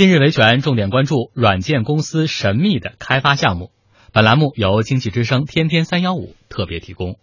今日维权重点关注软件公司神秘的开发项目。本栏目由经济之声天天三幺五特别提供。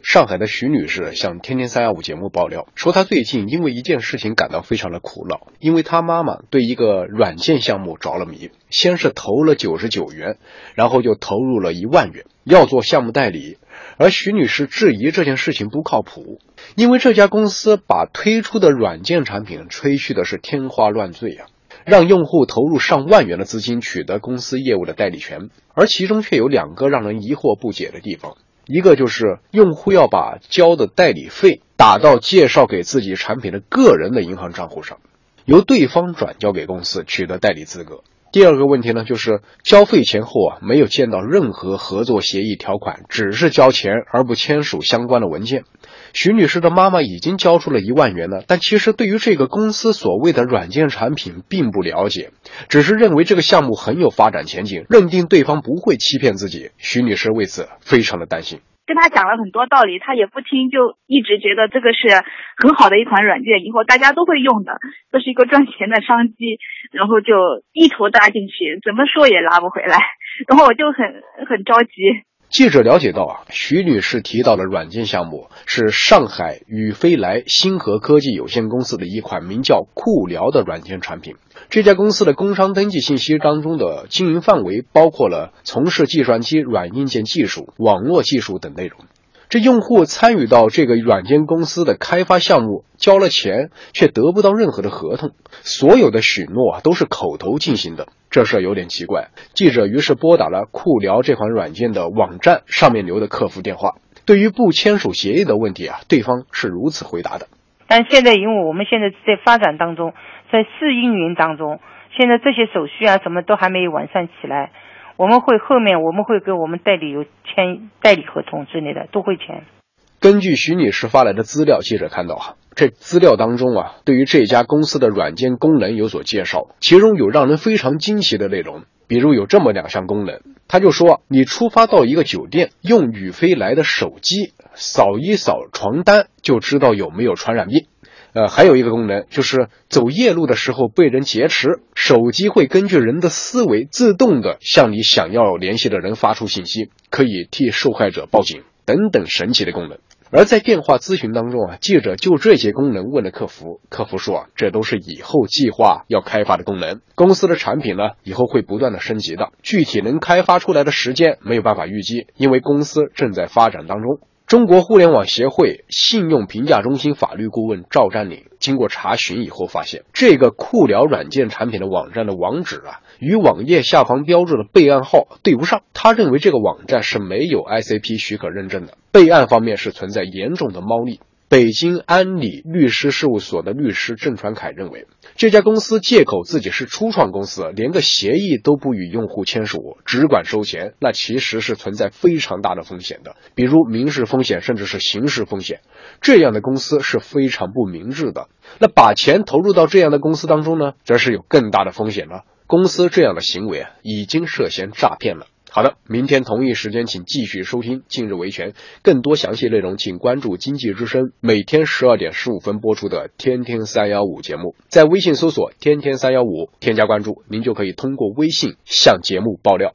上海的徐女士向天天三幺五节目爆料说，她最近因为一件事情感到非常的苦恼，因为她妈妈对一个软件项目着了迷，先是投了九十九元，然后就投入了一万元，要做项目代理。而徐女士质疑这件事情不靠谱，因为这家公司把推出的软件产品吹嘘的是天花乱坠呀。让用户投入上万元的资金取得公司业务的代理权，而其中却有两个让人疑惑不解的地方：一个就是用户要把交的代理费打到介绍给自己产品的个人的银行账户上，由对方转交给公司取得代理资格；第二个问题呢，就是交费前后啊没有见到任何合作协议条款，只是交钱而不签署相关的文件。徐女士的妈妈已经交出了一万元了，但其实对于这个公司所谓的软件产品并不了解，只是认为这个项目很有发展前景，认定对方不会欺骗自己。徐女士为此非常的担心，跟他讲了很多道理，他也不听，就一直觉得这个是很好的一款软件，以后大家都会用的，这是一个赚钱的商机，然后就一头扎进去，怎么说也拉不回来，然后我就很很着急。记者了解到啊，徐女士提到的软件项目是上海宇飞来星河科技有限公司的一款名叫酷聊的软件产品。这家公司的工商登记信息当中的经营范围包括了从事计算机软硬件技术、网络技术等内容。这用户参与到这个软件公司的开发项目，交了钱却得不到任何的合同，所有的许诺啊都是口头进行的，这事有点奇怪。记者于是拨打了酷聊这款软件的网站上面留的客服电话。对于不签署协议的问题啊，对方是如此回答的：但现在因为我们现在在发展当中，在试运营当中，现在这些手续啊什么都还没有完善起来。我们会后面我们会跟我们代理有签代理合同之类的都会签。根据徐女士发来的资料，记者看到哈，这资料当中啊，对于这家公司的软件功能有所介绍，其中有让人非常惊奇的内容，比如有这么两项功能，他就说你出发到一个酒店，用宇飞来的手机扫一扫床单，就知道有没有传染病。呃，还有一个功能就是走夜路的时候被人劫持，手机会根据人的思维自动的向你想要联系的人发出信息，可以替受害者报警等等神奇的功能。而在电话咨询当中啊，记者就这些功能问了客服，客服说啊，这都是以后计划要开发的功能，公司的产品呢以后会不断的升级的，具体能开发出来的时间没有办法预计，因为公司正在发展当中。中国互联网协会信用评价中心法律顾问赵占领经过查询以后发现，这个酷聊软件产品的网站的网址啊，与网页下方标注的备案号对不上。他认为这个网站是没有 ICP 许可认证的，备案方面是存在严重的猫腻。北京安理律师事务所的律师郑传凯认为，这家公司借口自己是初创公司，连个协议都不与用户签署，只管收钱，那其实是存在非常大的风险的，比如民事风险，甚至是刑事风险。这样的公司是非常不明智的。那把钱投入到这样的公司当中呢，则是有更大的风险了。公司这样的行为啊，已经涉嫌诈骗了。好的，明天同一时间，请继续收听《近日维权》，更多详细内容，请关注经济之声每天十二点十五分播出的《天天三幺五》节目，在微信搜索“天天三幺五”，添加关注，您就可以通过微信向节目爆料。